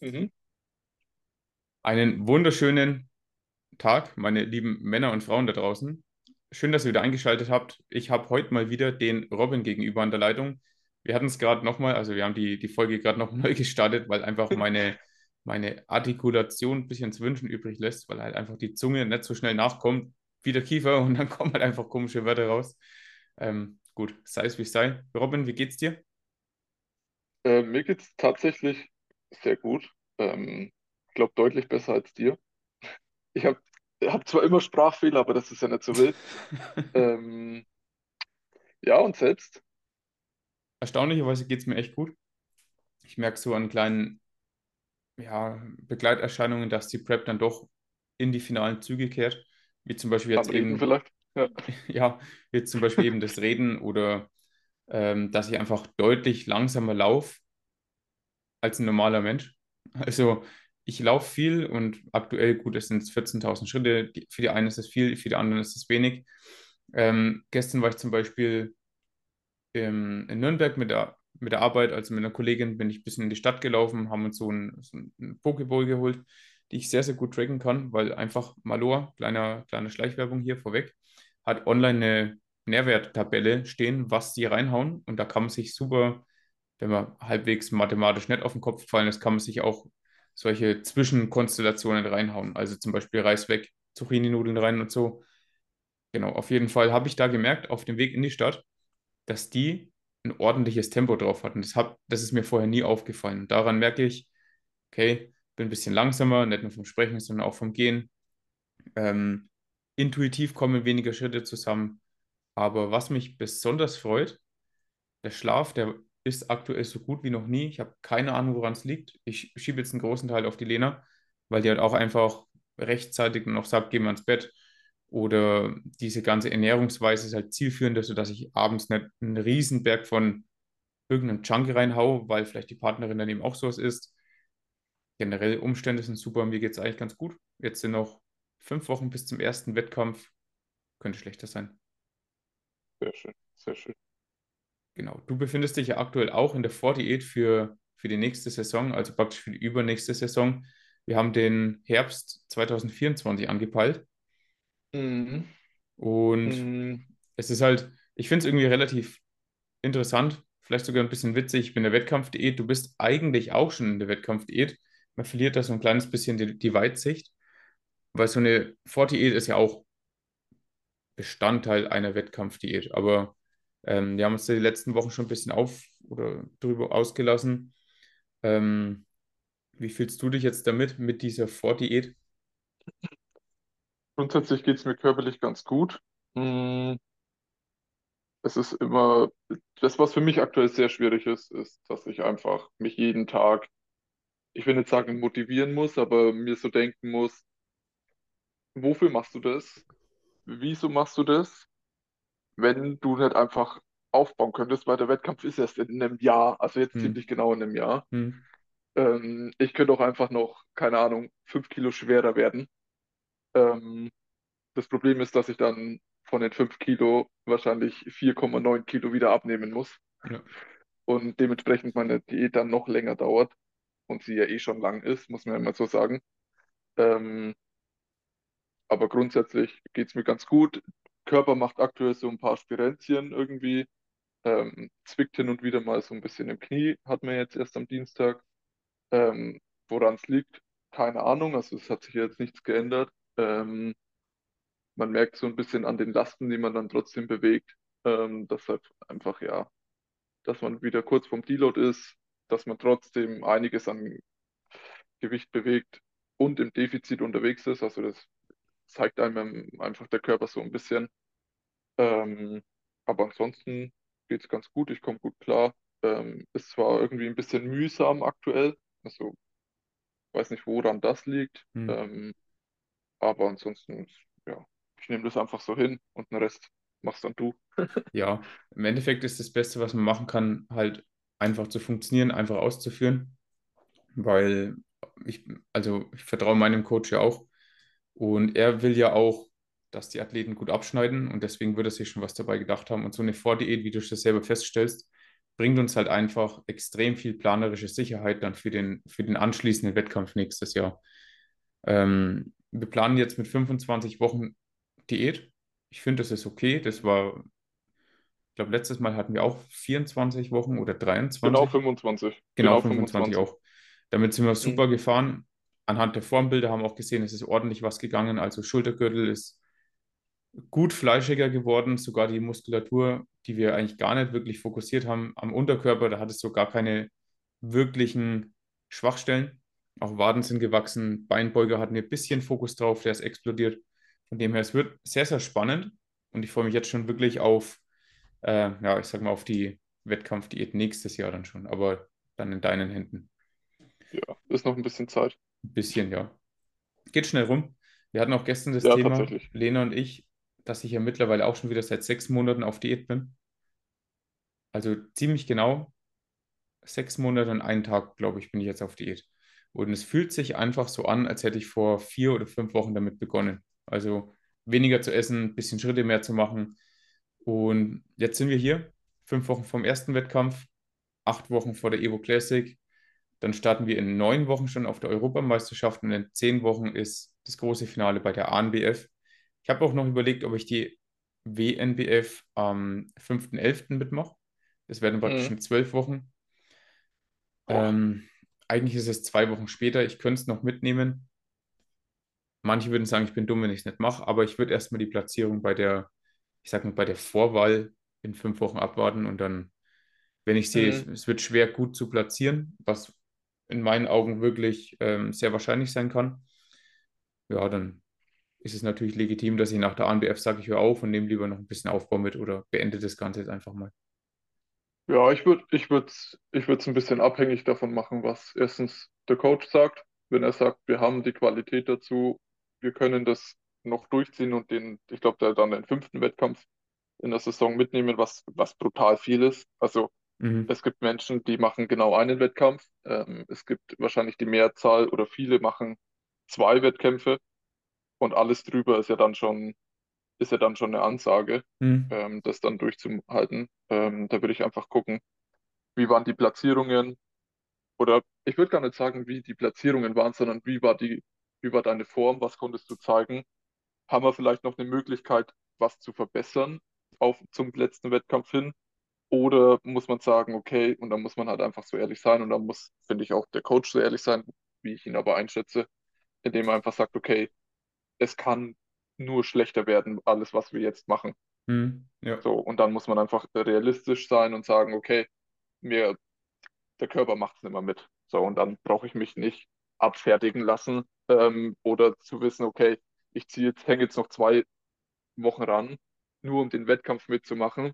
Mhm. Einen wunderschönen Tag, meine lieben Männer und Frauen da draußen. Schön, dass ihr wieder eingeschaltet habt. Ich habe heute mal wieder den Robin gegenüber an der Leitung. Wir hatten es gerade nochmal, also wir haben die, die Folge gerade noch neu gestartet, weil einfach meine, meine Artikulation ein bisschen zu wünschen übrig lässt, weil halt einfach die Zunge nicht so schnell nachkommt wie der Kiefer und dann kommen halt einfach komische Wörter raus. Ähm, gut, sei es wie es sei. Robin, wie geht's dir? Äh, mir geht's tatsächlich sehr gut. Ähm, ich glaube deutlich besser als dir. Ich habe hab zwar immer Sprachfehler, aber das ist ja nicht so wild. Ähm, ja, und selbst? Erstaunlicherweise geht es mir echt gut. Ich merke so an kleinen ja, Begleiterscheinungen, dass die Prep dann doch in die finalen Züge kehrt. Wie zum Beispiel Am jetzt Reden eben, vielleicht? Ja. ja, wie zum Beispiel eben das Reden oder ähm, dass ich einfach deutlich langsamer laufe als ein normaler Mensch. Also ich laufe viel und aktuell, gut, es sind 14.000 Schritte. Für die einen ist es viel, für die anderen ist es wenig. Ähm, gestern war ich zum Beispiel im, in Nürnberg mit der, mit der Arbeit, also mit einer Kollegin, bin ich ein bisschen in die Stadt gelaufen, haben uns so ein, so ein Pokéball geholt, die ich sehr, sehr gut tracken kann, weil einfach Malor, kleiner, kleine Schleichwerbung hier vorweg, hat online eine Nährwerttabelle stehen, was die reinhauen und da kann man sich super, wenn man halbwegs mathematisch nicht auf den Kopf fallen ist, kann man sich auch solche Zwischenkonstellationen reinhauen. Also zum Beispiel Reis weg, Zucchini-Nudeln rein und so. Genau, auf jeden Fall habe ich da gemerkt, auf dem Weg in die Stadt, dass die ein ordentliches Tempo drauf hatten. Das, hab, das ist mir vorher nie aufgefallen. Und daran merke ich, okay, bin ein bisschen langsamer, nicht nur vom Sprechen, sondern auch vom Gehen. Ähm, intuitiv kommen weniger Schritte zusammen. Aber was mich besonders freut, der Schlaf, der ist aktuell so gut wie noch nie. Ich habe keine Ahnung, woran es liegt. Ich schiebe jetzt einen großen Teil auf die Lena, weil die halt auch einfach rechtzeitig noch sagt, gehen wir ins Bett. Oder diese ganze Ernährungsweise ist halt zielführender, sodass ich abends nicht einen Riesenberg von irgendeinem Junk reinhau, weil vielleicht die Partnerin daneben auch sowas ist. Generell Umstände sind super, mir geht es eigentlich ganz gut. Jetzt sind noch fünf Wochen bis zum ersten Wettkampf. Könnte schlechter sein. Sehr schön, sehr schön. Genau. Du befindest dich ja aktuell auch in der Vordiät für, für die nächste Saison, also praktisch für die übernächste Saison. Wir haben den Herbst 2024 angepeilt. Mhm. Und Mhm. es ist halt, ich finde es irgendwie relativ interessant, vielleicht sogar ein bisschen witzig. Ich bin in der Wettkampfdiät, du bist eigentlich auch schon in der Wettkampfdiät. Man verliert da so ein kleines bisschen die, die Weitsicht, weil so eine Vordiät ist ja auch Bestandteil einer Wettkampfdiät. Aber ähm, wir haben uns die letzten Wochen schon ein bisschen auf oder drüber ausgelassen. Ähm, wie fühlst du dich jetzt damit, mit dieser Vordiät? Grundsätzlich geht es mir körperlich ganz gut. Mhm. Es ist immer, das, was für mich aktuell sehr schwierig ist, ist, dass ich einfach mich jeden Tag, ich will nicht sagen motivieren muss, aber mir so denken muss, wofür machst du das? Wieso machst du das? Wenn du nicht einfach aufbauen könntest, weil der Wettkampf ist erst in einem Jahr, also jetzt Hm, ziemlich genau in einem Jahr. hm, Ähm, ich könnte auch einfach noch, keine Ahnung, fünf Kilo schwerer werden. Ähm, das Problem ist, dass ich dann von den fünf Kilo wahrscheinlich 4,9 Kilo wieder abnehmen muss ja, und dementsprechend meine Diät dann noch länger dauert und sie ja eh schon lang ist, muss man ja mal so sagen. Ähm, aber grundsätzlich geht es mir ganz gut. Körper macht aktuell so ein paar Spirenzchen irgendwie. Ähm, zwickt hin und wieder mal so ein bisschen im Knie, hat man jetzt erst am Dienstag. Ähm, woran es liegt, keine Ahnung. Also es hat sich jetzt nichts geändert. Ähm, man merkt so ein bisschen an den Lasten, die man dann trotzdem bewegt, ähm, dass halt einfach, ja, dass man wieder kurz vorm Deload ist, dass man trotzdem einiges an Gewicht bewegt und im Defizit unterwegs ist. Also das zeigt einem einfach der Körper so ein bisschen. Ähm, aber ansonsten geht es ganz gut, ich komme gut klar. Ähm, ist zwar irgendwie ein bisschen mühsam aktuell, also weiß nicht, woran das liegt, hm. ähm, aber ansonsten, ja, ich nehme das einfach so hin und den Rest machst dann du. Ja, im Endeffekt ist das Beste, was man machen kann, halt einfach zu funktionieren, einfach auszuführen, weil ich, also ich vertraue meinem Coach ja auch und er will ja auch, dass die Athleten gut abschneiden und deswegen wird er sich schon was dabei gedacht haben und so eine Vordiät, wie du das selber feststellst, bringt uns halt einfach extrem viel planerische Sicherheit dann für den, für den anschließenden Wettkampf nächstes Jahr. Ähm, wir planen jetzt mit 25 Wochen Diät. Ich finde, das ist okay. Das war, ich glaube, letztes Mal hatten wir auch 24 Wochen oder 23. Genau 25. Genau, Genau 25 25. auch. Damit sind wir super Mhm. gefahren. Anhand der Formbilder haben wir auch gesehen, es ist ordentlich was gegangen. Also Schultergürtel ist gut fleischiger geworden, sogar die Muskulatur, die wir eigentlich gar nicht wirklich fokussiert haben am Unterkörper, da hat es so gar keine wirklichen Schwachstellen. Auch Waden sind gewachsen, Beinbeuger hatten wir ein bisschen Fokus drauf, der ist explodiert. Von dem her, es wird sehr, sehr spannend und ich freue mich jetzt schon wirklich auf, äh, ja, ich sag mal, auf die Wettkampfdiät nächstes Jahr dann schon, aber dann in deinen Händen. Ja, ist noch ein bisschen Zeit. Ein bisschen, ja. Geht schnell rum. Wir hatten auch gestern das Ja, Thema. Lena und ich, dass ich ja mittlerweile auch schon wieder seit sechs Monaten auf Diät bin. Also ziemlich genau sechs Monate und einen Tag, glaube ich, bin ich jetzt auf Diät. Und es fühlt sich einfach so an, als hätte ich vor vier oder fünf Wochen damit begonnen. Also weniger zu essen, ein bisschen Schritte mehr zu machen. Und jetzt sind wir hier, fünf Wochen vom ersten Wettkampf, acht Wochen vor der Evo Classic. Dann starten wir in neun Wochen schon auf der Europameisterschaft und in zehn Wochen ist das große Finale bei der ANBF. Ich habe auch noch überlegt, ob ich die WNBF am 5.11. mitmache. Das werden praktisch Mhm. in zwölf Wochen. Boah. Ähm, eigentlich ist es zwei Wochen später. Ich könnte es noch mitnehmen. Manche würden sagen, ich bin dumm, wenn ich es nicht mache, aber ich würde erstmal die Platzierung bei der, ich sag mal, bei der Vorwahl in fünf Wochen abwarten und dann, wenn ich sehe, es, Mhm. es wird schwer gut zu platzieren, was in meinen Augen wirklich ähm, sehr wahrscheinlich sein kann, ja, dann ist es natürlich legitim, dass ich nach der ANBF sage, ich höre auf und nehme lieber noch ein bisschen Aufbau mit oder beende das Ganze jetzt einfach mal. Ja, ich würde ich würd's, ich würd's ein bisschen abhängig davon machen, was erstens der Coach sagt. Wenn er sagt, wir haben die Qualität dazu, wir können das noch durchziehen und den, ich glaube, der dann den fünften Wettkampf in der Saison mitnehmen, was, was brutal viel ist. Also Mhm. es gibt Menschen, die machen genau einen Wettkampf. Ähm, es gibt wahrscheinlich die Mehrzahl oder viele machen zwei Wettkämpfe und alles drüber ist ja dann schon, ist ja dann schon eine Ansage Mhm. ähm, das dann durchzuhalten. Ähm, da würde ich einfach gucken, wie waren die Platzierungen oder ich würde gar nicht sagen, wie die Platzierungen waren, sondern wie war die, wie war deine Form, was konntest du zeigen? Haben wir vielleicht noch eine Möglichkeit, was zu verbessern auf zum letzten Wettkampf hin? Oder muss man sagen, okay, und dann muss man halt einfach so ehrlich sein und dann muss, finde ich, auch der Coach so ehrlich sein, wie ich ihn aber einschätze, indem er einfach sagt, okay, es kann nur schlechter werden, alles, was wir jetzt machen. Mhm. Ja. So, und dann muss man einfach realistisch sein und sagen, okay, mir, der Körper macht es nicht mehr mit. So, und dann brauche ich mich nicht abfertigen lassen ähm, oder zu wissen, okay, ich ziehe jetzt, hänge jetzt noch zwei Wochen ran, nur um den Wettkampf mitzumachen,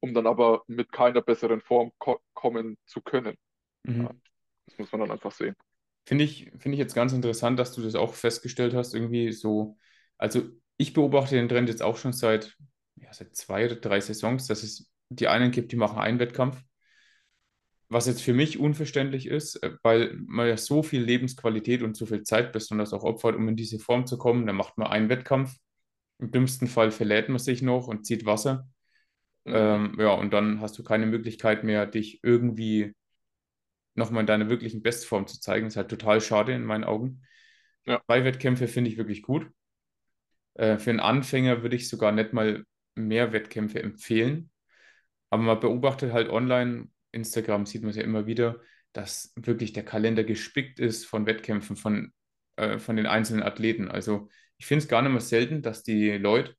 um dann aber mit keiner besseren Form ko kommen zu können. Ja, Mhm. das muss man dann einfach sehen. Finde ich, finde ich jetzt ganz interessant, dass du das auch festgestellt hast, irgendwie so. Also ich beobachte den Trend jetzt auch schon seit, ja, seit zwei oder drei Saisons, dass es die einen gibt, die machen einen Wettkampf, was jetzt für mich unverständlich ist, äh, weil man ja so viel Lebensqualität und so viel Zeit besonders auch opfert, um in diese Form zu kommen. Dann macht man einen Wettkampf. Im dümmsten Fall verlädt man sich noch und zieht Wasser. Mhm. Ähm, ja, und dann hast du keine Möglichkeit mehr, dich irgendwie nochmal in deiner wirklichen Bestform zu zeigen. ist halt total schade in meinen Augen. Ja. Zwei Wettkämpfe finde ich wirklich gut. Äh, für einen Anfänger würde ich sogar nicht mal mehr Wettkämpfe empfehlen. Aber man beobachtet halt online, Instagram sieht man es ja immer wieder, dass wirklich der Kalender gespickt ist von Wettkämpfen von, äh, von den einzelnen Athleten. Also ich finde es gar nicht mehr selten, dass die Leute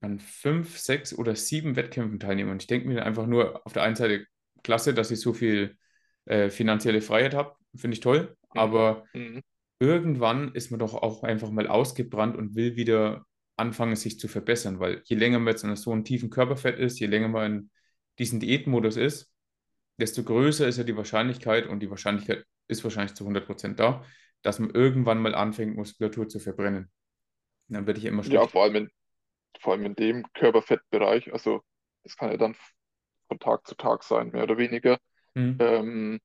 an fünf, sechs oder sieben Wettkämpfen teilnehmen. Und ich denke mir einfach nur auf der einen Seite klasse, dass ich so viel äh, finanzielle Freiheit habe, finde ich toll. Mhm. Aber Mhm. irgendwann ist man doch auch einfach mal ausgebrannt und will wieder anfangen, sich zu verbessern, weil je länger man jetzt in so einem tiefen Körperfett ist, je länger man in diesem Diätmodus ist, desto größer ist ja die Wahrscheinlichkeit und die Wahrscheinlichkeit ist wahrscheinlich zu 100% da, dass man irgendwann mal anfängt, Muskulatur zu verbrennen. Und dann werde ich immer Ja, schlecht. vor allem in, vor allem in dem Körperfettbereich. Also das kann ja dann von Tag zu Tag sein, mehr oder weniger. Hm. Ähm,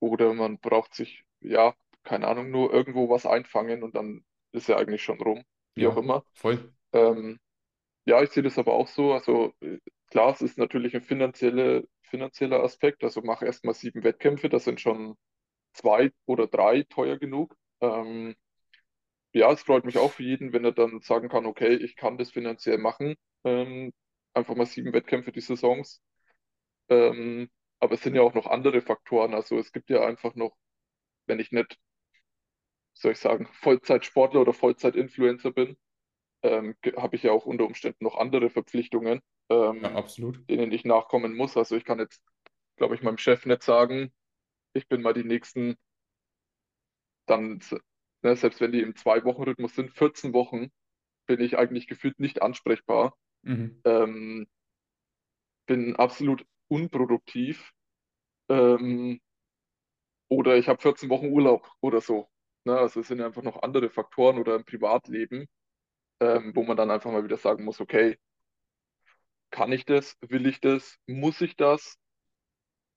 oder man braucht sich, ja, keine Ahnung, nur irgendwo was einfangen und dann ist ja eigentlich schon rum, wie auch Ja, immer. voll. Ähm, ja, ich sehe das aber auch so. Also äh, klar, es ist natürlich ein finanzielle, finanzieller Aspekt. Also mach erstmal sieben Wettkämpfe, das sind schon zwei oder drei teuer genug. Ähm, ja, es freut mich auch für jeden, wenn er dann sagen kann, okay, ich kann das finanziell machen. Ähm, einfach mal sieben Wettkämpfe die Saisons. Ähm, aber es sind ja auch noch andere Faktoren. Also es gibt ja einfach noch, wenn ich nicht, soll ich sagen, Vollzeitsportler oder Vollzeit-Influencer bin, ähm, habe ich ja auch unter Umständen noch andere Verpflichtungen, Ja, ähm, absolut. denen ich nachkommen muss. Also ich kann jetzt, glaube ich, meinem Chef nicht sagen, ich bin mal die nächsten, dann, ne, selbst wenn die im Zwei-Wochen-Rhythmus sind, 14 Wochen, bin ich eigentlich gefühlt nicht ansprechbar. Mhm. Ähm, bin absolut unproduktiv. Ähm, oder ich habe 14 Wochen Urlaub oder so. Ne? Also es sind einfach noch andere Faktoren oder im Privatleben, ähm, wo man dann einfach mal wieder sagen muss, okay, kann ich das? Will ich das? Muss ich das?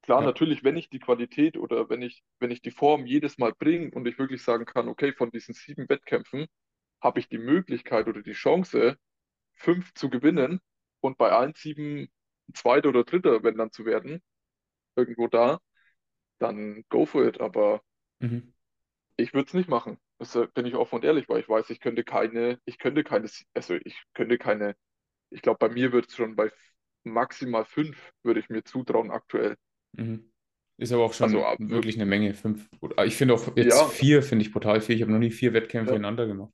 Klar, Ja. natürlich, wenn ich die Qualität oder wenn ich, wenn ich die Form jedes Mal bringe und ich wirklich sagen kann, okay, von diesen sieben Wettkämpfen habe ich die Möglichkeit oder die Chance, fünf zu gewinnen und bei allen sieben Zweiter oder Dritter, wenn dann zu werden, irgendwo da, dann go for it. Aber Mhm. ich würde es nicht machen. Das äh, bin ich offen und ehrlich, weil ich weiß, ich könnte keine, ich könnte keine, also ich könnte keine, ich glaube, bei mir wird es schon bei maximal fünf, würde ich mir zutrauen aktuell. Mhm. Ist aber auch Also schon wir- wirklich eine Menge. Fünf. Oder ich finde auch jetzt ja, vier, finde ich brutal viel. Ich habe noch nie vier Wettkämpfe ja, hintereinander gemacht.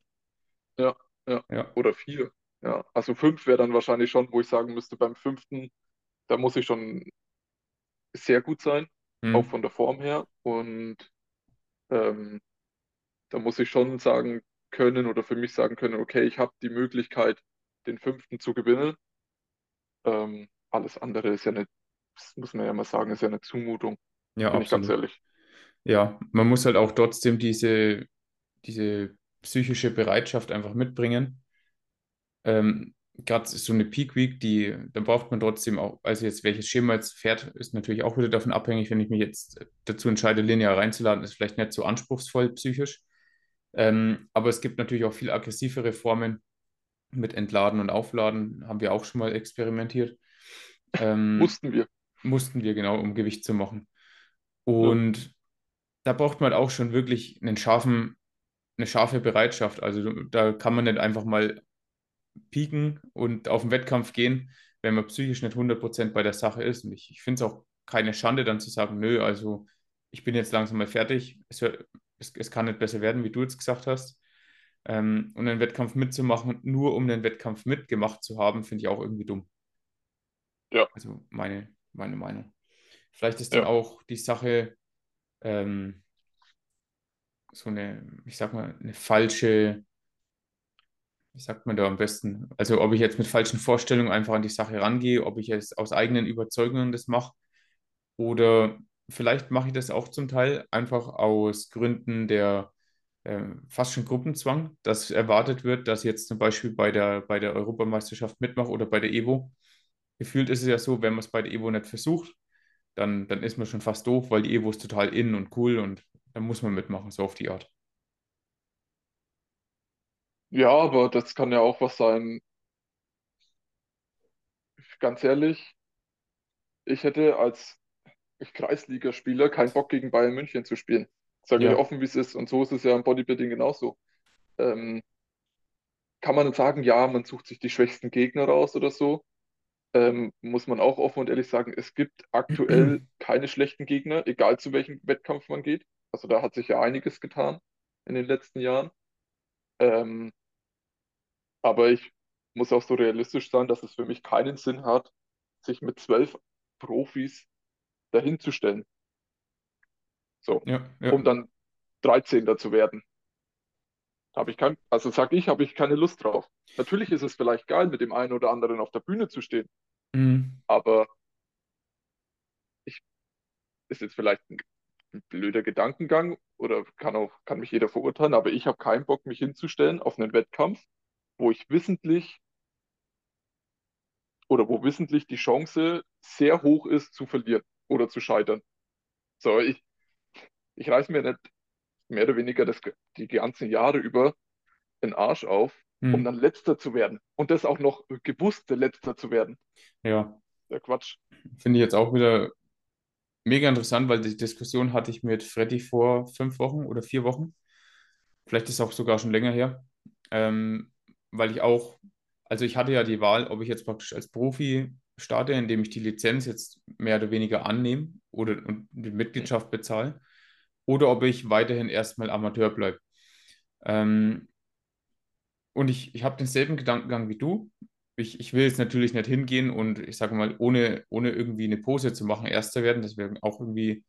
ja, ja. Ja. Oder vier. Ja, also fünf wäre dann wahrscheinlich schon, wo ich sagen müsste, beim fünften, da muss ich schon sehr gut sein, auch Mhm. von der Form her. Und ähm, da muss ich schon sagen können oder für mich sagen können, okay, ich habe die Möglichkeit, den fünften zu gewinnen. Ähm, alles andere ist ja eine, muss man ja mal sagen, ist ja eine Zumutung, Ja, bin ich ganz absolut. ehrlich. Ja, man muss halt auch trotzdem diese, diese psychische Bereitschaft einfach mitbringen. Ähm, gerade so eine Peak Week, die, da braucht man trotzdem auch, also jetzt welches Schema jetzt fährt, ist natürlich auch wieder davon abhängig, wenn ich mich jetzt dazu entscheide, linear reinzuladen, ist vielleicht nicht so anspruchsvoll psychisch. Ähm, aber es gibt natürlich auch viel aggressivere Formen mit Entladen und Aufladen, haben wir auch schon mal experimentiert. Ähm, Mussten wir. mussten wir genau, um Gewicht zu machen. Ja, Und da braucht man auch schon wirklich einen scharfen, eine scharfe Bereitschaft. Also da kann man nicht einfach mal pieken und auf den Wettkampf gehen, wenn man psychisch nicht 100% bei der Sache ist. Und ich, ich finde es auch keine Schande, dann zu sagen, nö, also ich bin jetzt langsam mal fertig. Es, es, es kann nicht besser werden, wie du jetzt gesagt hast. Ähm, und einen Wettkampf mitzumachen, nur um den Wettkampf mitgemacht zu haben, finde ich auch irgendwie dumm. ja, Also meine, meine Meinung. Vielleicht ist dann ja. auch die Sache ähm, so eine, ich sag mal, eine falsche wie sagt man da am besten? Also ob ich jetzt mit falschen Vorstellungen einfach an die Sache rangehe, ob ich jetzt aus eigenen Überzeugungen das mache oder vielleicht mache ich das auch zum Teil einfach aus Gründen der äh, fast schon Gruppenzwang, dass erwartet wird, dass ich jetzt zum Beispiel bei der, bei der Europameisterschaft mitmache oder bei der Evo. Gefühlt ist es ja so, wenn man es bei der Evo nicht versucht, dann, dann ist man schon fast doof, weil die Evo ist total in und cool und dann muss man mitmachen, so auf die Art. Ja, aber das kann ja auch was sein. Ganz ehrlich, ich hätte als Kreisligaspieler keinen Bock gegen Bayern München zu spielen. Sage ich Ja, offen, wie es ist. Und so ist es ja im Bodybuilding genauso. Ähm, kann man sagen, ja, man sucht sich die schwächsten Gegner raus oder so. Ähm, muss man auch offen und ehrlich sagen, es gibt aktuell keine schlechten Gegner, egal zu welchem Wettkampf man geht. Also da hat sich ja einiges getan in den letzten Jahren. Ähm, aber ich muss auch so realistisch sein, dass es für mich keinen Sinn hat, sich mit zwölf Profis dahinzustellen. So, ja, ja. um dann 13. zu werden. Habe ich kein, also sag ich, habe ich keine Lust drauf. Natürlich ist es vielleicht geil, mit dem einen oder anderen auf der Bühne zu stehen, Mhm. aber ich ist jetzt vielleicht ein, ein blöder Gedankengang oder kann auch, kann mich jeder verurteilen, aber ich habe keinen Bock, mich hinzustellen auf einen Wettkampf, wo ich wissentlich oder wo wissentlich die Chance sehr hoch ist zu verlieren oder zu scheitern. So, ich, ich reiß mir nicht mehr oder weniger das, die ganzen Jahre über den Arsch auf, um Mhm. dann Letzter zu werden. Und das auch noch gewusst, der Letzter zu werden. Ja. der Quatsch. Finde ich jetzt auch wieder mega interessant, weil die Diskussion hatte ich mit Freddy vor fünf Wochen oder vier Wochen. Vielleicht ist es auch sogar schon länger her. Ähm, weil ich auch, also ich hatte ja die Wahl, ob ich jetzt praktisch als Profi starte, indem ich die Lizenz jetzt mehr oder weniger annehme oder und die Mitgliedschaft bezahle, oder ob ich weiterhin erstmal Amateur bleibe. Ähm, und ich, ich habe denselben Gedankengang wie du. Ich, ich will jetzt natürlich nicht hingehen und ich sage mal, ohne, ohne irgendwie eine Pose zu machen, Erster werden. Das wäre auch irgendwie,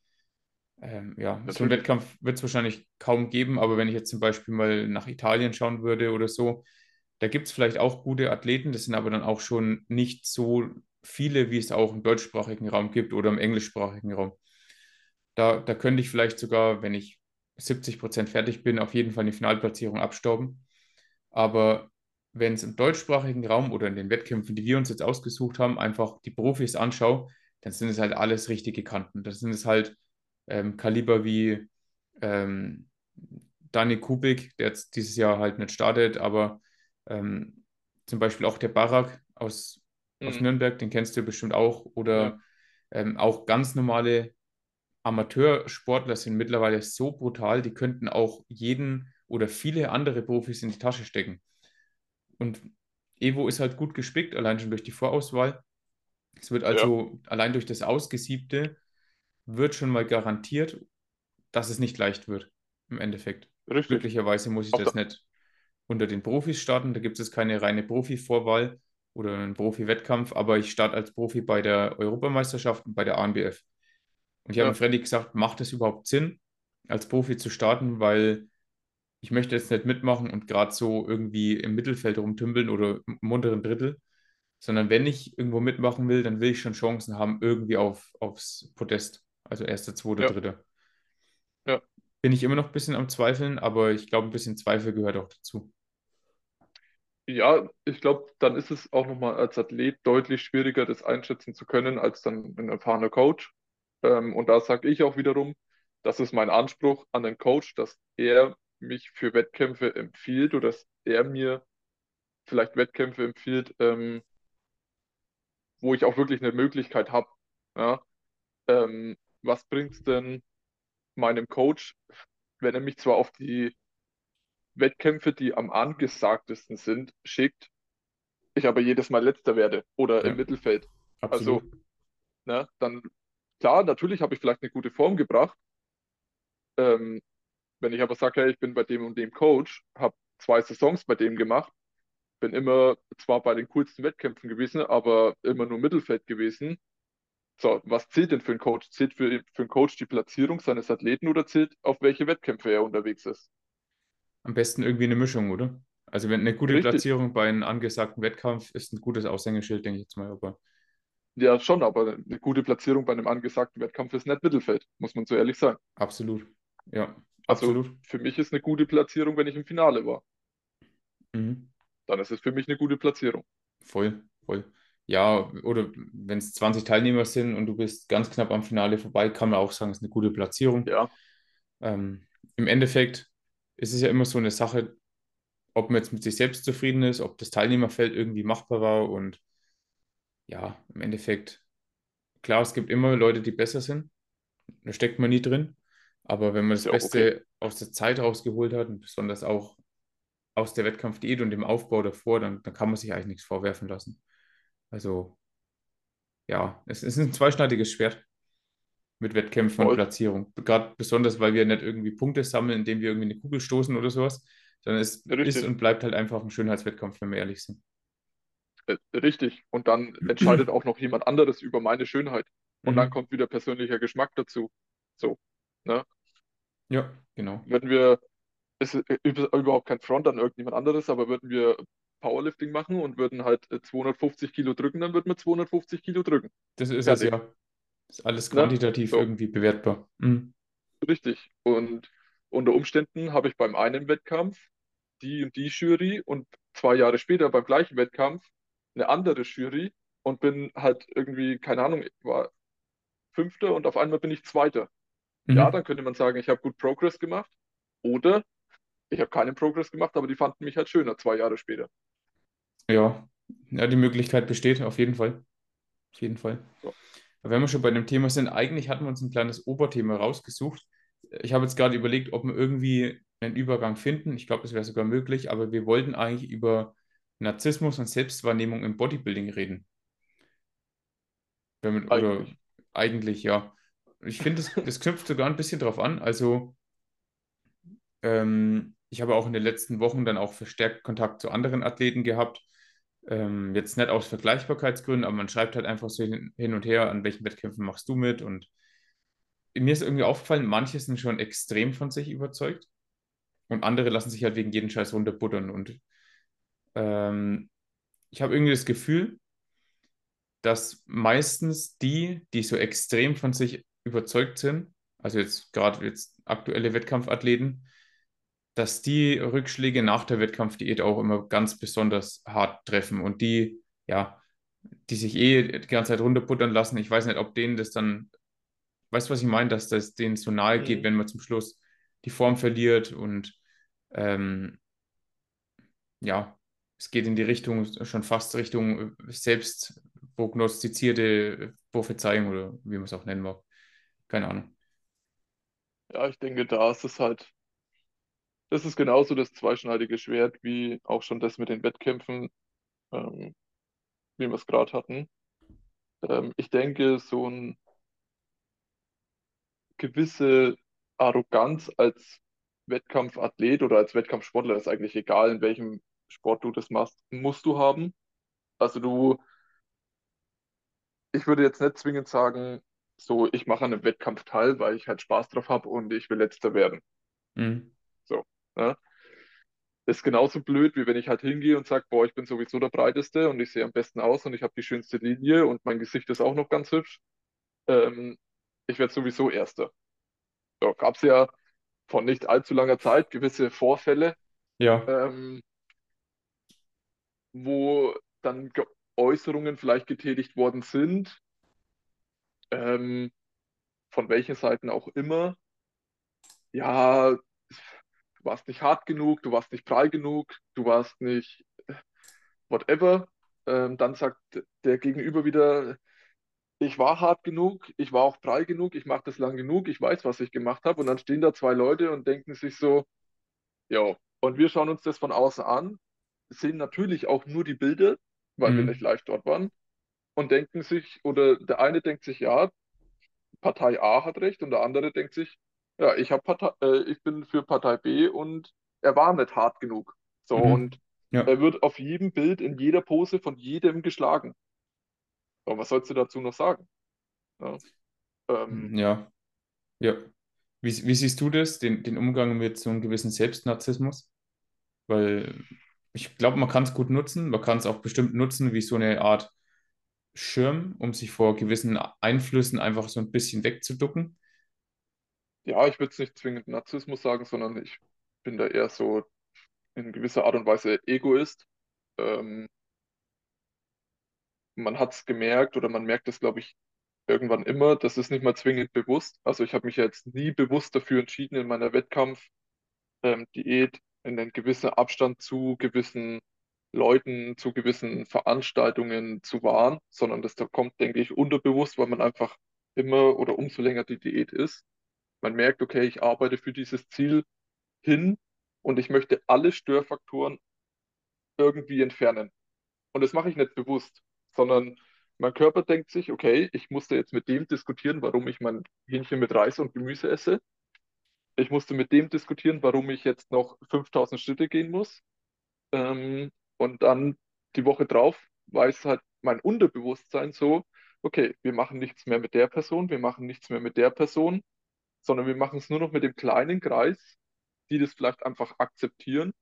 ähm, ja, natürlich. so einen Wettkampf wird es wahrscheinlich kaum geben. Aber wenn ich jetzt zum Beispiel mal nach Italien schauen würde oder so, da gibt es vielleicht auch gute Athleten. Das sind aber dann auch schon nicht so viele, wie es auch im deutschsprachigen Raum gibt oder im englischsprachigen Raum. Da, da könnte ich vielleicht sogar, wenn ich 70 Prozent fertig bin, auf jeden Fall eine Finalplatzierung abstauben. Aber wenn es im deutschsprachigen Raum oder in den Wettkämpfen, die wir uns jetzt ausgesucht haben, einfach die Profis anschaue, dann sind es halt alles richtige Kanten. Das sind es halt ähm, Kaliber wie ähm, Dani Kubik, der jetzt dieses Jahr halt nicht startet, aber ähm, zum Beispiel auch der Barak aus, mhm. aus Nürnberg, den kennst du bestimmt auch, oder ja. Ähm, auch ganz normale Amateursportler sind mittlerweile so brutal, die könnten auch jeden oder viele andere Profis in die Tasche stecken. Und Evo ist halt gut gespickt, allein schon durch die Vorauswahl. Es wird also ja. allein durch das Ausgesiebte wird schon mal garantiert, dass es nicht leicht wird im Endeffekt. Richtig. Glücklicherweise muss ich Auch das nicht unter den Profis starten. Da gibt es keine reine Profi-Vorwahl oder einen Profi-Wettkampf, aber ich starte als Profi bei der Europameisterschaft und bei der ANBF. Und ich ja. habe Freddy gesagt, macht es überhaupt Sinn, als Profi zu starten, weil ich möchte jetzt nicht mitmachen und gerade so irgendwie im Mittelfeld rumtümpeln oder im unteren Drittel, sondern wenn ich irgendwo mitmachen will, dann will ich schon Chancen haben, irgendwie auf, aufs Podest, also erster, zweiter, ja. dritter. Bin ich immer noch ein bisschen am Zweifeln, aber ich glaube, ein bisschen Zweifel gehört auch dazu. Ja, ich glaube, dann ist es auch nochmal als Athlet deutlich schwieriger, das einschätzen zu können, als dann ein erfahrener Coach. Ähm, und da sage ich auch wiederum, das ist mein Anspruch an den Coach, dass er mich für Wettkämpfe empfiehlt oder dass er mir vielleicht Wettkämpfe empfiehlt, ähm, wo ich auch wirklich eine Möglichkeit habe. Ja? Ähm, was bringt es denn meinem Coach, wenn er mich zwar auf die Wettkämpfe, die am angesagtesten sind, schickt, ich aber jedes Mal letzter werde oder ja, im Mittelfeld. Absolut. Also, ne, dann klar, natürlich habe ich vielleicht eine gute Form gebracht, ähm, wenn ich aber sage, hey, ich bin bei dem und dem Coach, habe zwei Saisons bei dem gemacht, bin immer zwar bei den coolsten Wettkämpfen gewesen, aber immer nur Mittelfeld gewesen. So, was zählt denn für einen Coach? Zählt für, für einen Coach die Platzierung seines Athleten oder zählt, auf welche Wettkämpfe er unterwegs ist? Am besten irgendwie eine Mischung, oder? Also wenn eine gute Richtig. Platzierung bei einem angesagten Wettkampf ist ein gutes Aushängeschild, denke ich jetzt mal. Aber... Ja, schon, aber eine gute Platzierung bei einem angesagten Wettkampf ist nicht Mittelfeld, muss man so ehrlich sagen. Absolut. Ja, also absolut. Für mich ist eine gute Platzierung, wenn ich im Finale war. Mhm. Dann ist es für mich eine gute Platzierung. Voll, voll. Ja, oder wenn es 20 Teilnehmer sind und du bist ganz knapp am Finale vorbei, kann man auch sagen, es ist eine gute Platzierung. Ja. Ähm, Im Endeffekt ist es ja immer so eine Sache, ob man jetzt mit sich selbst zufrieden ist, ob das Teilnehmerfeld irgendwie machbar war und ja, im Endeffekt, klar, es gibt immer Leute, die besser sind. Da steckt man nie drin. Aber wenn man das Beste okay. aus der Zeit rausgeholt hat und besonders auch aus der Wettkampfdiät und dem Aufbau davor, dann, dann kann man sich eigentlich nichts vorwerfen lassen. Also, ja, es ist ein zweischneidiges Schwert mit Wettkämpfen und Platzierung. Gerade besonders, weil wir nicht irgendwie Punkte sammeln, indem wir irgendwie eine Kugel stoßen oder sowas, sondern es Richtig. ist und bleibt halt einfach ein Schönheitswettkampf, wenn wir ehrlich sind. Äh, richtig. Und dann entscheidet auch noch jemand anderes über meine Schönheit. Und mhm. dann kommt wieder persönlicher Geschmack dazu. So. Ne? Ja, genau. Würden wir, ist überhaupt kein Front an irgendjemand anderes, aber würden wir Powerlifting machen und würden halt 250 äh, Kilo drücken, dann würden wir 250 Kilo drücken. Das ist es ja. Das ist alles ne? quantitativ ne? so. irgendwie bewertbar. Mhm. Richtig. Und unter Umständen habe ich beim einen Wettkampf die und die Jury und zwei Jahre später beim gleichen Wettkampf eine andere Jury und bin halt irgendwie, keine Ahnung, war Fünfter und auf einmal bin ich Zweiter. Mhm. Ja, dann könnte man sagen, ich habe gut Progress gemacht. Oder ich habe keinen Progress gemacht, aber die fanden mich halt schöner zwei Jahre später. Ja, ja, die Möglichkeit besteht auf jeden Fall. auf jeden Fall. So. Wenn wir schon bei dem Thema sind, eigentlich hatten wir uns ein kleines Oberthema rausgesucht. Ich habe jetzt gerade überlegt, ob wir irgendwie einen Übergang finden. Ich glaube, es wäre sogar möglich, aber wir wollten eigentlich über Narzissmus und Selbstwahrnehmung im Bodybuilding reden. Wenn man, oder Eigentlich. eigentlich, ja. Ich finde, das, das knüpft sogar ein bisschen drauf an. Also, ähm, ich habe auch in den letzten Wochen dann auch verstärkt Kontakt zu anderen Athleten gehabt. Ähm, jetzt nicht aus Vergleichbarkeitsgründen, aber man schreibt halt einfach so hin, und her, an welchen Wettkämpfen machst du mit. Und mir ist irgendwie aufgefallen, manche sind schon extrem von sich überzeugt und andere lassen sich halt wegen jeden Scheiß runterbuttern. Und ähm, ich habe irgendwie das Gefühl, dass meistens die, die so extrem von sich überzeugt sind, also jetzt gerade jetzt aktuelle Wettkampfathleten, dass die Rückschläge nach der Wettkampfdiät auch immer ganz besonders hart treffen und die, ja, die sich eh die ganze Zeit runterbuttern lassen. Ich weiß nicht, ob denen das dann, weißt du, was ich meine, dass das denen so nahe geht, Mhm. wenn man zum Schluss die Form verliert und ähm, ja, es geht in die Richtung, schon fast Richtung selbst prognostizierte Prophezeiung oder wie man es auch nennen mag. Keine Ahnung. Ja, ich denke, da ist es halt, das ist genauso das zweischneidige Schwert wie auch schon das mit den Wettkämpfen, ähm, wie wir es gerade hatten. Ähm, ich denke, so eine gewisse Arroganz als Wettkampfathlet oder als Wettkampfsportler ist eigentlich egal, in welchem Sport du das machst, musst du haben. Also du, ich würde jetzt nicht zwingend sagen, so, ich mache an einem Wettkampf teil, weil ich halt Spaß drauf habe und ich will Letzter werden. Mhm. So, ne? Das ist genauso blöd, wie wenn ich halt hingehe und sage, boah, ich bin sowieso der Breiteste und ich sehe am besten aus und ich habe die schönste Linie und mein Gesicht ist auch noch ganz hübsch. Ähm, ich werde sowieso Erster. So, gab es ja vor nicht allzu langer Zeit gewisse Vorfälle, Ja. ähm, wo dann Ge Äußerungen vielleicht getätigt worden sind, ähm, von welchen Seiten auch immer. Ja, du warst nicht hart genug, du warst nicht prall genug, du warst nicht whatever. Ähm, dann sagt der Gegenüber wieder, ich war hart genug, ich war auch prall genug, ich mache das lang genug, ich weiß, was ich gemacht habe. Und dann stehen da zwei Leute und denken sich so, jo. Und wir schauen uns das von außen an, sehen natürlich auch nur die Bilder, weil wir nicht Mhm. live dort waren, und denken sich, oder der eine denkt sich, ja, Partei A hat recht, und der andere denkt sich, ja, ich Partei, äh, ich bin für Partei B und er war nicht hart genug. So, Mhm. und Ja. er wird auf jedem Bild, in jeder Pose von jedem geschlagen. So, was sollst du dazu noch sagen? Ja, ähm, Mhm. Ja. Ja. Wie, wie siehst du das, den, den Umgang mit so einem gewissen Selbstnarzissmus? Weil ich glaube, man kann es gut nutzen. Man kann es auch bestimmt nutzen wie so eine Art Schirm, um sich vor gewissen Einflüssen einfach so ein bisschen wegzuducken. Ja, ich würde es nicht zwingend Narzissmus sagen, sondern ich bin da eher so in gewisser Art und Weise Egoist. Ähm, man hat es gemerkt oder man merkt es, glaube ich, irgendwann immer. Das ist nicht mal zwingend bewusst. Also ich habe mich jetzt nie bewusst dafür entschieden, in meiner Wettkampf ähm, einen gewissen Abstand zu gewissen Leuten, zu gewissen Veranstaltungen zu wahren, sondern das da kommt, denke ich, unterbewusst, weil man einfach immer oder umso länger die Diät ist. Man merkt, okay, ich arbeite für dieses Ziel hin und ich möchte alle Störfaktoren irgendwie entfernen. Und das mache ich nicht bewusst, sondern mein Körper denkt sich, okay, ich musste jetzt mit dem diskutieren, warum ich mein Hähnchen mit Reis und Gemüse esse. Ich musste mit dem diskutieren, warum ich jetzt noch 5000 Schritte gehen muss. Ähm, und dann die Woche drauf weiß halt mein Unterbewusstsein so, okay, wir machen nichts mehr mit der Person, wir machen nichts mehr mit der Person, sondern wir machen es nur noch mit dem kleinen Kreis, die das vielleicht einfach akzeptieren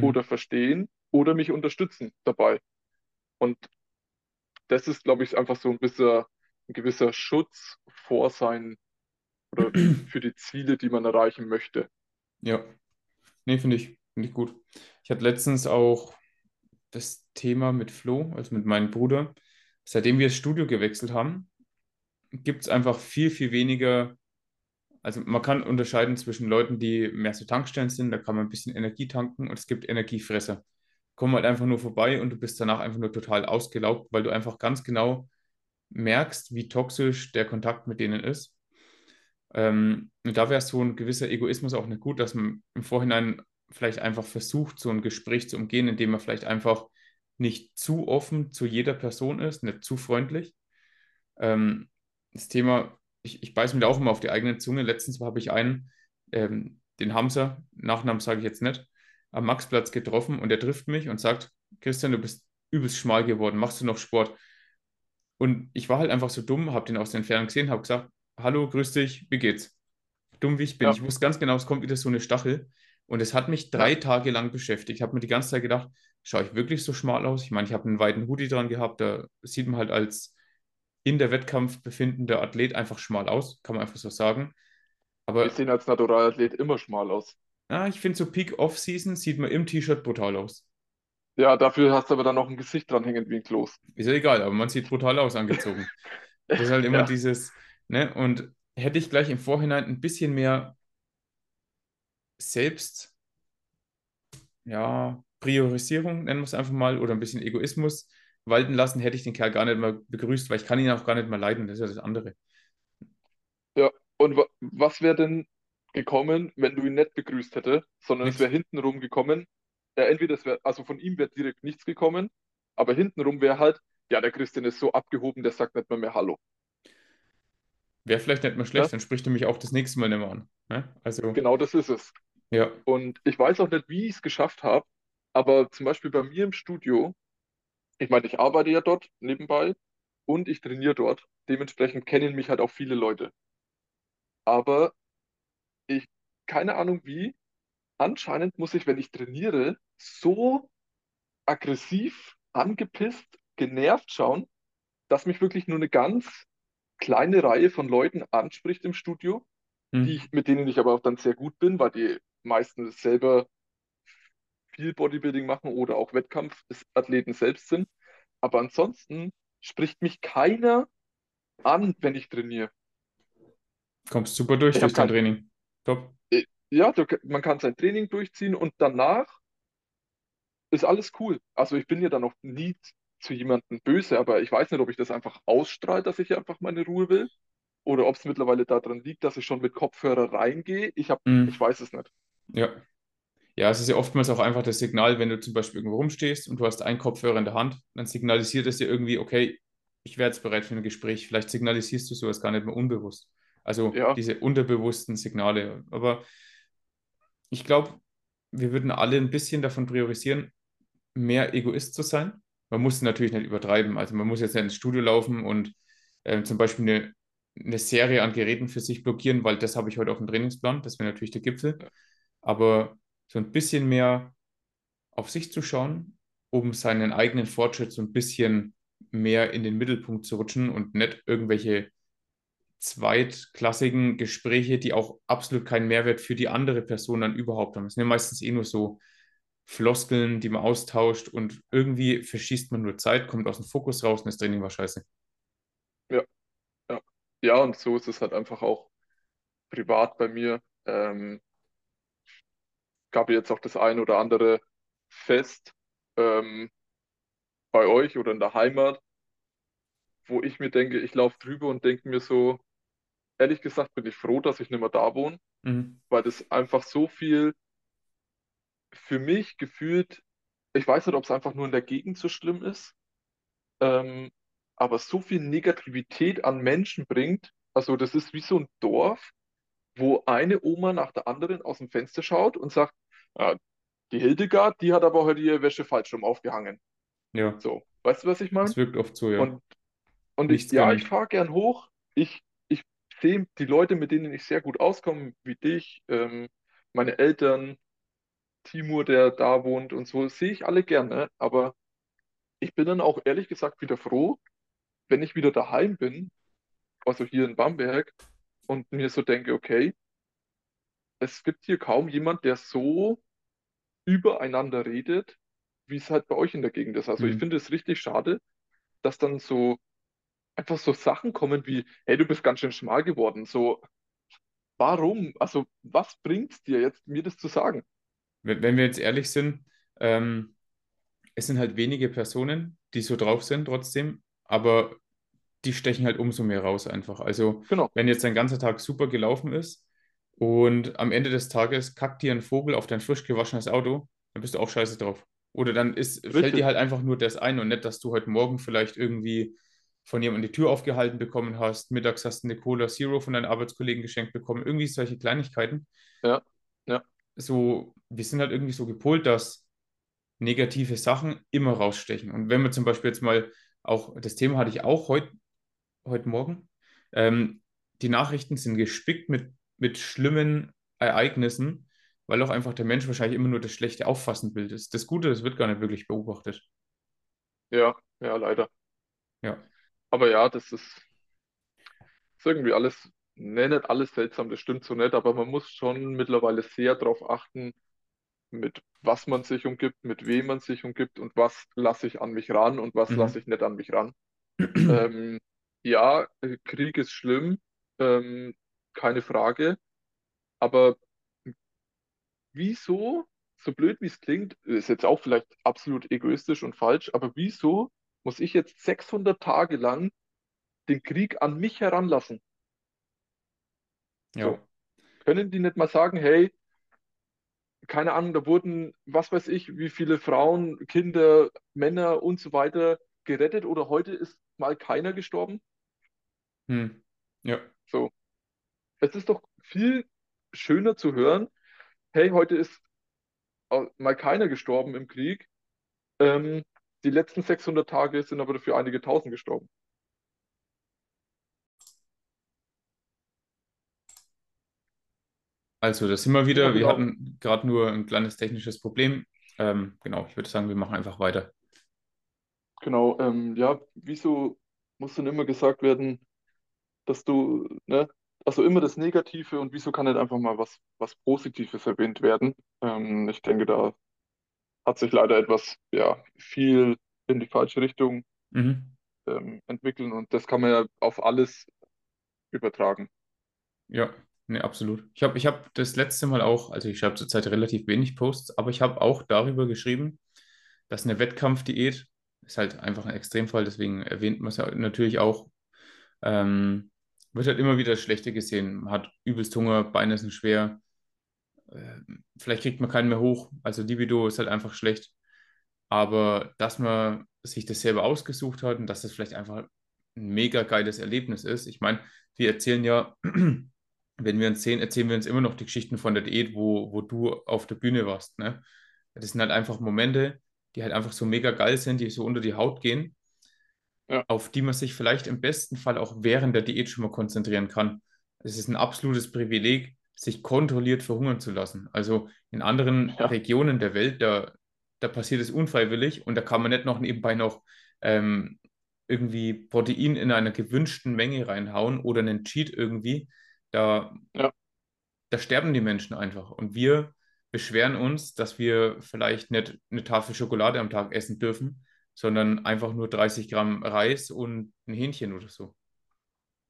oder Mhm. verstehen oder mich unterstützen dabei. Und das ist, glaube ich, einfach so ein bisschen ein gewisser Schutz vor sein oder für die Ziele, die man erreichen möchte. Ja, nee, finde ich, finde ich gut. Ich hatte letztens auch das Thema mit Flo, also mit meinem Bruder. Seitdem wir das Studio gewechselt haben, gibt es einfach viel, viel weniger. Also man kann unterscheiden zwischen Leuten, die mehr so Tankstellen sind, da kann man ein bisschen Energie tanken und es gibt Energiefresser. Kommen halt einfach nur vorbei und du bist danach einfach nur total ausgelaugt, weil du einfach ganz genau merkst, wie toxisch der Kontakt mit denen ist. Ähm, und da wäre so ein gewisser Egoismus auch nicht gut, dass man im Vorhinein vielleicht einfach versucht, so ein Gespräch zu umgehen, indem man vielleicht einfach nicht zu offen zu jeder Person ist, nicht zu freundlich. Ähm, das Thema, ich, ich beiße mir da auch immer auf die eigene Zunge. Letztens habe ich einen, ähm, den Hamza, Nachnamen sage ich jetzt nicht, am Maxplatz getroffen und er trifft mich und sagt, Christian, du bist übelst schmal geworden, machst du noch Sport? Und ich war halt einfach so dumm, habe den aus der Entfernung gesehen, habe gesagt, hallo, grüß dich, wie geht's? Dumm wie ich bin. Ja. Ich wusste ganz genau, es kommt wieder so eine Stachel. Und es hat mich drei Ja. Tage lang beschäftigt. Ich habe mir die ganze Zeit gedacht, schaue ich wirklich so schmal aus? Ich meine, ich habe einen weiten Hoodie dran gehabt, da sieht man halt als in der Wettkampf befindender Athlet einfach schmal aus, kann man einfach so sagen. Aber Wir sehen als Naturalathlet immer schmal aus. ah, ich finde, so Peak Off-Season sieht man im T-Shirt brutal aus. Ja, dafür hast du aber dann noch ein Gesicht dranhängen wie ein Kloß. Ist ja egal, aber man sieht brutal aus angezogen. Das ist halt immer Ja. dieses, ne? Und hätte ich gleich im Vorhinein ein bisschen mehr selbst, ja, Priorisierung, nennen wir es einfach mal, oder ein bisschen Egoismus walten lassen, hätte ich den Kerl gar nicht mal begrüßt, weil ich kann ihn auch gar nicht mehr leiden, das ist ja das andere. Ja, und wa was wäre denn gekommen, wenn du ihn nicht begrüßt hätte, sondern es Nix. wäre hintenrum gekommen? Ja, entweder es wäre, also von ihm wäre direkt nichts gekommen, aber hintenrum wäre halt, ja, der Christian ist so abgehoben, der sagt nicht mal mehr Hallo. Wäre vielleicht nicht mal schlecht, Ja, dann spricht er mich auch das nächste Mal nicht mehr an. Ne? Also, genau das ist es. ja. Und ich weiß auch nicht, wie ich es geschafft habe, aber zum Beispiel bei mir im Studio, ich meine, ich arbeite ja dort nebenbei und ich trainiere dort. Dementsprechend kennen mich halt auch viele Leute. Aber ich, keine Ahnung wie, anscheinend muss ich, wenn ich trainiere, so aggressiv, angepisst, genervt schauen, dass mich wirklich nur eine ganz kleine Reihe von Leuten anspricht im Studio, die Hm. ich, mit denen ich aber auch dann sehr gut bin, weil die meistens selber viel Bodybuilding machen oder auch Wettkampfathleten selbst sind. Aber ansonsten spricht mich keiner an, wenn ich trainiere. Kommst super durch Ich durch dein kein, Training. Top. äh, ja, du, man kann sein Training durchziehen und danach ist alles cool. Also ich bin ja dann noch nie zu jemandem böse, aber ich weiß nicht, ob ich das einfach ausstrahle, dass ich einfach meine Ruhe will, oder ob es mittlerweile daran liegt, dass ich schon mit Kopfhörer reingehe. Ich hab, Hm. ich weiß es nicht. Ja. Ja, es ist ja oftmals auch einfach das Signal, wenn du zum Beispiel irgendwo rumstehst und du hast einen Kopfhörer in der Hand, dann signalisiert es dir irgendwie, okay, ich wäre jetzt bereit für ein Gespräch. Vielleicht signalisierst du sowas gar nicht mehr unbewusst. Also Ja, diese unterbewussten Signale. Aber ich glaube, wir würden alle ein bisschen davon priorisieren, mehr Egoist zu sein. Man muss natürlich nicht übertreiben. Also man muss jetzt nicht ins Studio laufen und ähm, zum Beispiel eine, eine Serie an Geräten für sich blockieren, weil das habe ich heute auf dem Trainingsplan. Das wäre natürlich der Gipfel. Aber so ein bisschen mehr auf sich zu schauen, um seinen eigenen Fortschritt so ein bisschen mehr in den Mittelpunkt zu rutschen und nicht irgendwelche zweitklassigen Gespräche, die auch absolut keinen Mehrwert für die andere Person dann überhaupt haben. Es sind ja meistens eh nur so Floskeln, die man austauscht und irgendwie verschießt man nur Zeit, kommt aus dem Fokus raus und das Training war scheiße. ja, ja. Ja, und so ist es halt einfach auch privat bei mir. Ähm, gab jetzt auch das ein oder andere Fest ähm, bei euch oder in der Heimat, wo ich mir denke, ich laufe drüber und denke mir so, ehrlich gesagt bin ich froh, dass ich nicht mehr da wohne, Mhm. weil das einfach so viel für mich gefühlt, ich weiß nicht, ob es einfach nur in der Gegend so schlimm ist, ähm, aber so viel Negativität an Menschen bringt. Also das ist wie so ein Dorf, wo eine Oma nach der anderen aus dem Fenster schaut und sagt, ah, die Hildegard, die hat aber heute ihre Wäsche falsch rum aufgehangen. Ja, So, weißt du, was ich meine? es wirkt oft so, ja. Und, und ich, ja, ich fahre gern hoch. Ich, ich sehe die Leute, mit denen ich sehr gut auskomme, wie dich, ähm, meine Eltern, Timur, der da wohnt und so, sehe ich alle gerne. Aber ich bin dann auch ehrlich gesagt wieder froh, wenn ich wieder daheim bin, also hier in Bamberg, und mir so denke, okay, es gibt hier kaum jemand, der so übereinander redet, wie es halt bei euch in der Gegend ist. Also ich Mhm. finde es richtig schade, dass dann so einfach so Sachen kommen wie, hey, du bist ganz schön schmal geworden. So, warum? Also, was bringt's dir jetzt, mir das zu sagen? Wenn, wenn wir jetzt ehrlich sind, ähm, es sind halt wenige Personen, die so drauf sind trotzdem, aber die stechen halt umso mehr raus einfach. Also, Genau, wenn jetzt dein ganzer Tag super gelaufen ist und am Ende des Tages kackt dir ein Vogel auf dein frisch gewaschenes Auto, dann bist du auch scheiße drauf. Oder dann ist, fällt dir halt einfach nur das ein und nicht, dass du heute Morgen vielleicht irgendwie von jemandem die Tür aufgehalten bekommen hast, mittags hast du eine Cola Zero von deinen Arbeitskollegen geschenkt bekommen, irgendwie solche Kleinigkeiten. Ja, ja, So, wir sind halt irgendwie so gepolt, dass negative Sachen immer rausstechen. Und wenn wir zum Beispiel jetzt mal auch, das Thema hatte ich auch heute heute Morgen. Ähm, die Nachrichten sind gespickt mit, mit schlimmen Ereignissen, weil auch einfach der Mensch wahrscheinlich immer nur das schlechte Auffassenbild ist. Das Gute, das wird gar nicht wirklich beobachtet. ja, ja, leider. Ja. Aber ja, das ist, ist irgendwie alles, ne, nicht alles seltsam, das stimmt so nicht, aber man muss schon mittlerweile sehr darauf achten, mit was man sich umgibt, mit wem man sich umgibt und was lasse ich an mich ran und was lasse Mhm. ich nicht an mich ran. Ähm, ja, Krieg ist schlimm, ähm, keine Frage, aber wieso, so blöd wie es klingt, ist jetzt auch vielleicht absolut egoistisch und falsch, aber wieso muss ich jetzt 600 Tage lang den Krieg an mich heranlassen? Ja. So, können die nicht mal sagen, hey, keine Ahnung, da wurden, was weiß ich, wie viele Frauen, Kinder, Männer und so weiter gerettet oder heute ist mal keiner gestorben? Hm. Ja. So, es ist doch viel schöner zu hören, hey, heute ist mal keiner gestorben im Krieg. Ähm, die letzten 600 Tage sind aber dafür einige tausend gestorben. Also, das sind wir wieder. Wir wieder, hatten gerade nur ein kleines technisches Problem. Ähm, genau, ich würde sagen, wir machen einfach weiter. genau, ähm, ja, wieso muss dann immer gesagt werden, dass du, ne, also immer das Negative und wieso kann nicht einfach mal was, was Positives erwähnt werden? Ähm, ich denke, da hat sich leider etwas, ja, viel in die falsche Richtung Mhm. ähm, entwickeln und das kann man ja auf alles übertragen. Ja, nee, absolut. Ich habe ich hab das letzte Mal auch, also ich schreibe zurzeit relativ wenig Posts, aber ich habe auch darüber geschrieben, dass eine Wettkampfdiät ist halt einfach ein Extremfall, deswegen erwähnt man es ja natürlich auch, ähm, wird halt immer wieder das Schlechte gesehen. Hat übelst Hunger, Beine sind schwer, äh, vielleicht kriegt man keinen mehr hoch, also Libido ist halt einfach schlecht. Aber dass man sich das selber ausgesucht hat und dass das vielleicht einfach ein mega geiles Erlebnis ist. Ich meine, wir erzählen ja, wenn wir uns sehen, erzählen wir uns immer noch die Geschichten von der Diät, wo, wo du auf der Bühne warst. Ne? Das sind halt einfach Momente, die halt einfach so mega geil sind, die so unter die Haut gehen, Ja, auf die man sich vielleicht im besten Fall auch während der Diät schon mal konzentrieren kann. Es ist ein absolutes Privileg, sich kontrolliert verhungern zu lassen. Also in anderen ja, Regionen der Welt, da, da passiert es unfreiwillig und da kann man nicht noch nebenbei noch ähm, irgendwie Protein in einer gewünschten Menge reinhauen oder einen Cheat irgendwie. Da, ja, da sterben die Menschen einfach. Und wir beschweren uns, dass wir vielleicht nicht eine Tafel Schokolade am Tag essen dürfen, sondern einfach nur 30 Gramm Reis und ein Hähnchen oder so.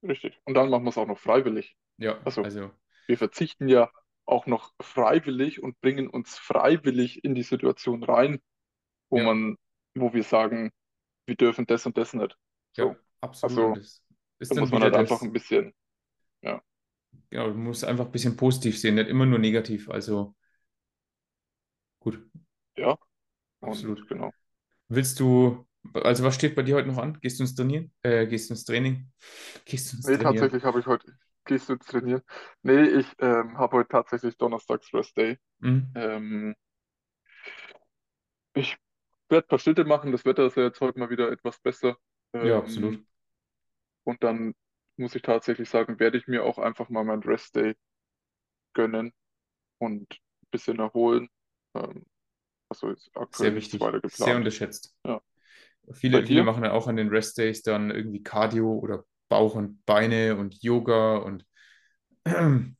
richtig. Und dann machen wir es auch noch freiwillig. Ja, Also also, wir verzichten ja auch noch freiwillig und bringen uns freiwillig in die Situation rein, wo ja, man, wo wir sagen, wir dürfen das und das nicht. ja, So, absolut. Und also das da muss man halt einfach ein das, bisschen, ja, genau, du musst einfach ein bisschen positiv sehen, nicht immer nur negativ. Also, gut, ja, und absolut. genau. Willst du, also was steht bei dir heute noch an? Gehst du ins Trainieren? Äh, gehst du ins Training? Gehst du ins Nee, Trainieren? tatsächlich habe ich heute, gehst du jetzt trainieren? Nee, ich ähm, habe heute tatsächlich Donnerstags Rest Day. Mhm. Ähm, ich werde ein paar Schritte machen, das Wetter ist ja jetzt heute mal wieder etwas besser. Ja, Ähm, absolut. und dann muss ich tatsächlich sagen, werde ich mir auch einfach mal meinen Rest Day gönnen und ein bisschen erholen. Ähm, also ist aktuell Sehr wichtig. weiter Sehr geplant. unterschätzt. Ja. Viele, viele machen dann auch an den Rest-Days dann irgendwie Cardio oder Bauch und Beine und Yoga und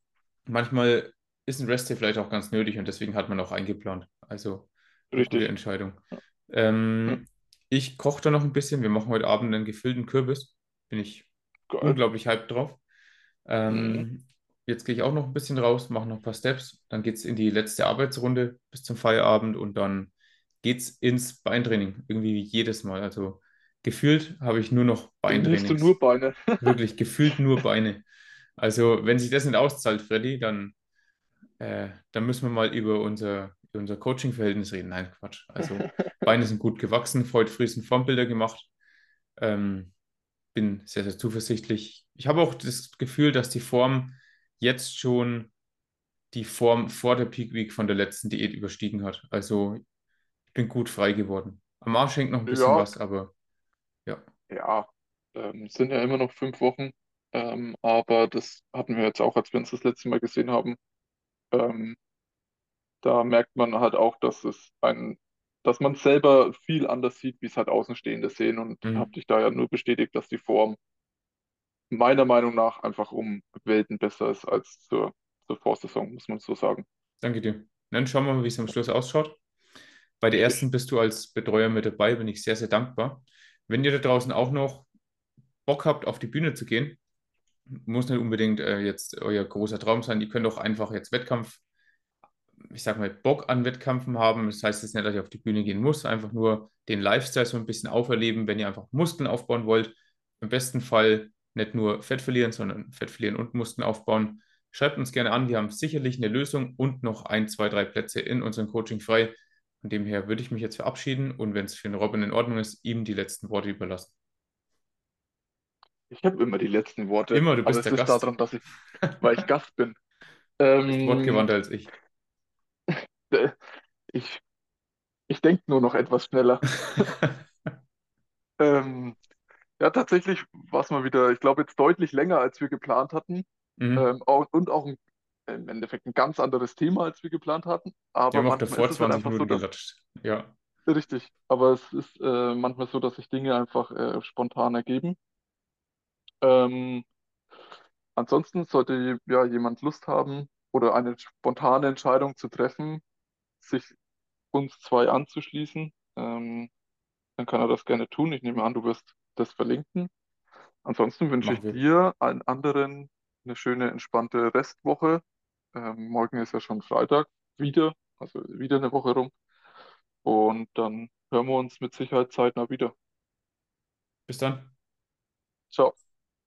manchmal ist ein Rest-Day vielleicht auch ganz nötig und deswegen hat man auch eingeplant. Also eine gute Richtig. Entscheidung. Ja. Ähm, ich koche da noch ein bisschen. Wir machen heute Abend einen gefüllten Kürbis. Bin ich Geil. unglaublich hyped drauf. Mhm. Jetzt gehe ich auch noch ein bisschen raus, mache noch ein paar Steps. Dann geht es in die letzte Arbeitsrunde bis zum Feierabend und dann geht es ins Beintraining. Irgendwie wie jedes Mal. Also gefühlt habe ich nur noch Trainierst du nur Beine? Wirklich gefühlt nur Beine. Also, wenn sich das nicht auszahlt, Freddy, dann, äh, dann müssen wir mal über unser, über unser Coaching-Verhältnis reden. Nein, Quatsch. Also, Beine sind gut gewachsen, heute früh sind Formbilder gemacht. Ähm, bin sehr, sehr zuversichtlich. Ich habe auch das Gefühl, dass die Form jetzt schon die Form vor der Peak Week von der letzten Diät überstiegen hat. Also ich bin gut frei geworden. Am Arsch hängt noch ein bisschen Ja, was, aber ja, ja, ähm, sind ja immer noch fünf Wochen, ähm, aber das hatten wir jetzt auch, als wir uns das letzte Mal gesehen haben. Ähm, da merkt man halt auch, dass es ein, dass man selber viel anders sieht, wie es halt Außenstehende sehen und habe mhm. dich da ja nur bestätigt, dass die Form meiner Meinung nach einfach um Welten besser ist als zur, zur Vorsaison, muss man so sagen. Danke dir. Dann schauen wir mal, wie es am Schluss ausschaut. Bei der ersten bist du als Betreuer mit dabei, bin ich sehr, sehr dankbar. Wenn ihr da draußen auch noch Bock habt, auf die Bühne zu gehen, muss nicht unbedingt äh, jetzt euer großer Traum sein. Ihr könnt auch einfach jetzt Wettkampf ich sag mal, Bock an Wettkämpfen haben. Das heißt jetzt nicht, dass ich auf die Bühne gehen muss, einfach nur den Lifestyle so ein bisschen auferleben, wenn ihr einfach Muskeln aufbauen wollt. Im besten Fall nicht nur Fett verlieren, sondern Fett verlieren und Muskeln aufbauen. Schreibt uns gerne an, wir haben sicherlich eine Lösung und noch ein, zwei, drei Plätze in unserem Coaching frei. Von dem her würde ich mich jetzt verabschieden und wenn es für den Robin in Ordnung ist, ihm die letzten Worte überlassen. Ich habe immer die letzten Worte, Immer, du aber bist es der liegt Gast. daran, dass ich, weil ich Gast bin. Ähm, wortgewandter als ich. ich ich denke nur noch etwas schneller. Ähm, ja, tatsächlich war es mal wieder, ich glaube, jetzt deutlich länger, als wir geplant hatten. Mhm. Ähm, auch, und auch ein, im Endeffekt ein ganz anderes Thema, als wir geplant hatten. Wir Aber haben auch manchmal davor ist es halt 20 einfach so, Minuten dass, gelatscht. Ja, richtig, aber es ist äh, manchmal so, dass sich Dinge einfach äh, spontan ergeben. Ähm, ansonsten sollte ja jemand Lust haben oder eine spontane Entscheidung zu treffen, sich uns zwei anzuschließen, ähm, dann kann er das gerne tun. Ich nehme an, du wirst das verlinken. Ansonsten wünsche machen ich wir. dir, allen anderen eine schöne, entspannte Restwoche. Ähm, morgen ist ja schon Freitag wieder, also wieder eine Woche rum. Und dann hören wir uns mit Sicherheit zeitnah wieder. Bis dann. Ciao.